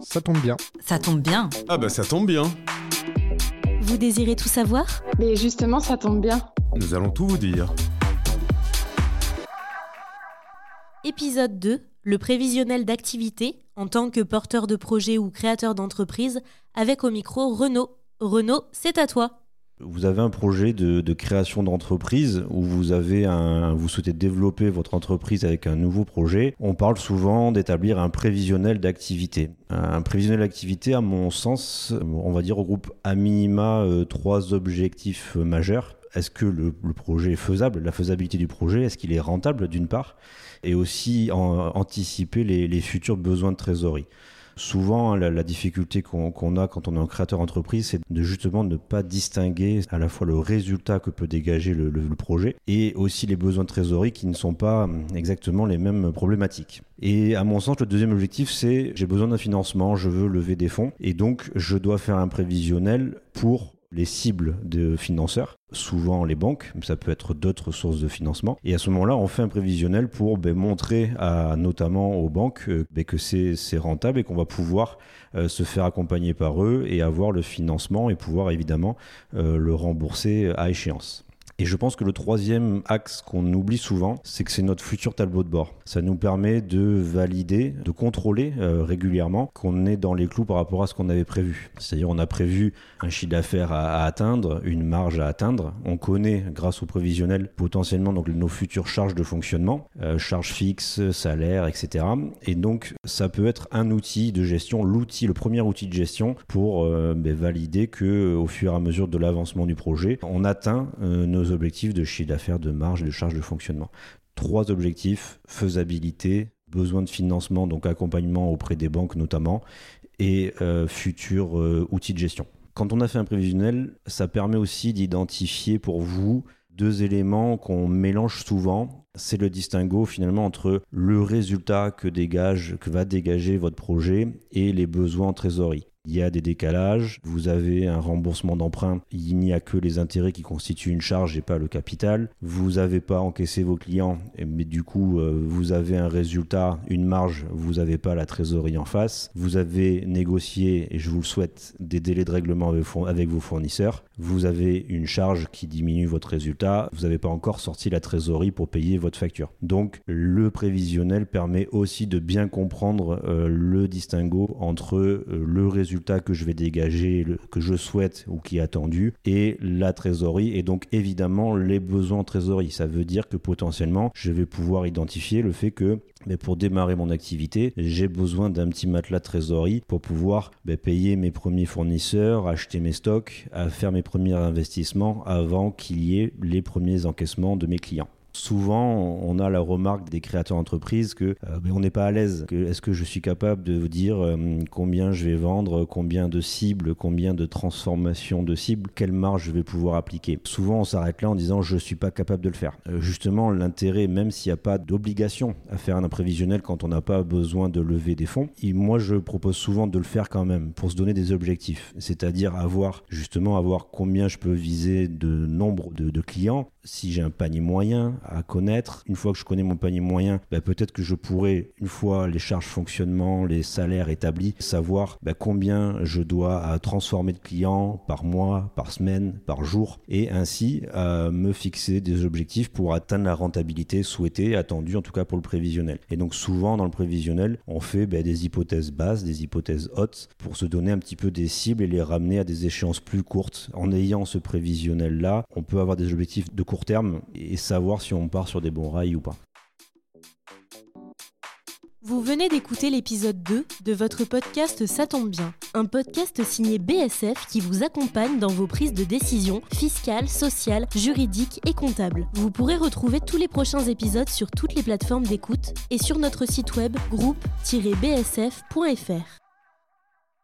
Ça tombe bien. Ça tombe bien. Ah bah ça tombe bien. Vous désirez tout savoir? Mais justement, ça tombe bien. Nous allons tout vous dire. Épisode 2, le prévisionnel d'activité en tant que porteur de projet ou créateur d'entreprise, avec au micro Renaud. Renaud, c'est à toi. Vous avez un projet de, création d'entreprise où vous avez un, vous souhaitez développer votre entreprise avec un nouveau projet. On parle souvent d'établir un prévisionnel d'activité. Un prévisionnel d'activité, à mon sens, on va dire regroupe à minima euh, trois objectifs majeurs. Est-ce que le, projet est faisable, la faisabilité du projet, est-ce qu'il est rentable d'une part, et aussi en, anticiper les futurs besoins de trésorerie souvent la, la difficulté qu'on a quand on est un créateur entreprise, c'est de justement ne pas distinguer à la fois le résultat que peut dégager le, le, le, projet et aussi les besoins de trésorerie qui ne sont pas exactement les mêmes problématiques. Et à mon sens, le deuxième objectif, c'est j'ai besoin d'un financement, je veux lever des fonds et donc je dois faire un prévisionnel pour les cibles de financeurs, souvent les banques, mais ça peut être d'autres sources de financement. Et à ce moment-là, on fait un prévisionnel pour ben, montrer à, notamment aux banques euh, ben, que c'est rentable et qu'on va pouvoir euh, se faire accompagner par eux et avoir le financement et pouvoir évidemment euh, le rembourser à échéance. Et je pense que le troisième axe qu'on oublie souvent, c'est que c'est notre futur tableau de bord. Ça nous permet de valider, de contrôler euh, régulièrement qu'on est dans les clous par rapport à ce qu'on avait prévu. C'est-à-dire on a prévu un chiffre d'affaires à, atteindre, une marge à atteindre. On connaît, grâce au prévisionnel, potentiellement donc nos futures charges de fonctionnement, euh, charges fixes, salaires, etc. Et donc ça peut être un outil de gestion, l'outil, le premier outil de gestion pour euh, ben, valider que au fur et à mesure de l'avancement du projet, on atteint nos objectifs de chiffre d'affaires, de marge, de charge de fonctionnement. Trois objectifs, faisabilité, besoin de financement, donc accompagnement auprès des banques notamment, et euh, futurs euh, outils de gestion. Quand on a fait un prévisionnel, ça permet aussi d'identifier pour vous deux éléments qu'on mélange souvent. C'est le distinguo finalement entre le résultat que dégage, que va dégager votre projet et les besoins en trésorerie. Il y a des décalages, vous avez un remboursement d'emprunt, il n'y a que les intérêts qui constituent une charge et pas le capital, vous n'avez pas encaissé vos clients, mais du coup euh, vous avez un résultat, une marge, vous n'avez pas la trésorerie en face, vous avez négocié, et je vous le souhaite, des délais de règlement avec vos fournisseurs, vous avez une charge qui diminue votre résultat, vous n'avez pas encore sorti la trésorerie pour payer votre facture. Donc le prévisionnel permet aussi de bien comprendre euh, le distinguo entre euh, le résultat que je vais dégager, que je souhaite ou qui est attendu, et la trésorerie, et donc évidemment les besoins trésorerie. Ça veut dire que potentiellement, je vais pouvoir identifier le fait que mais pour démarrer mon activité, j'ai besoin d'un petit matelas trésorerie pour pouvoir bah, payer mes premiers fournisseurs, acheter mes stocks, à faire mes premiers investissements avant qu'il y ait les premiers encaissements de mes clients souvent on a la remarque des créateurs d'entreprise que euh, on n'est pas à l'aise. Est-ce que je suis capable de vous dire euh, combien je vais vendre, combien de cibles, combien de transformations de cibles, quelle marge je vais pouvoir appliquer? Souvent on s'arrête là en disant je suis pas capable de le faire. Euh, justement l'intérêt, même s'il n'y a pas d'obligation à faire un prévisionnel quand on n'a pas besoin de lever des fonds, et moi je propose souvent de le faire quand même pour se donner des objectifs, c'est-à-dire avoir justement avoir combien je peux viser de nombre de clients si j'ai un panier moyen à connaître, une fois que je connais mon panier moyen, bah, peut-être que je pourrais, une fois les charges fonctionnement, les salaires établis, savoir bah, combien je dois transformer de clients par mois, par semaine, par jour, et ainsi me fixer des objectifs pour atteindre la rentabilité souhaitée, attendue en tout cas pour le prévisionnel. Et donc souvent dans le prévisionnel, on fait bah, des hypothèses basses, des hypothèses hautes, pour se donner un petit peu des cibles et les ramener à des échéances plus courtes. En ayant ce prévisionnel-là, on peut avoir des objectifs de court terme et savoir si on part sur des bons rails ou pas. Vous venez d'écouter l'épisode 2 de votre podcast Ça tombe bien, un podcast signé BSF qui vous accompagne dans vos prises de décision fiscales, sociales, juridiques et comptables. Vous pourrez retrouver tous les prochains épisodes sur toutes les plateformes d'écoute et sur notre site web groupe-bsf.fr.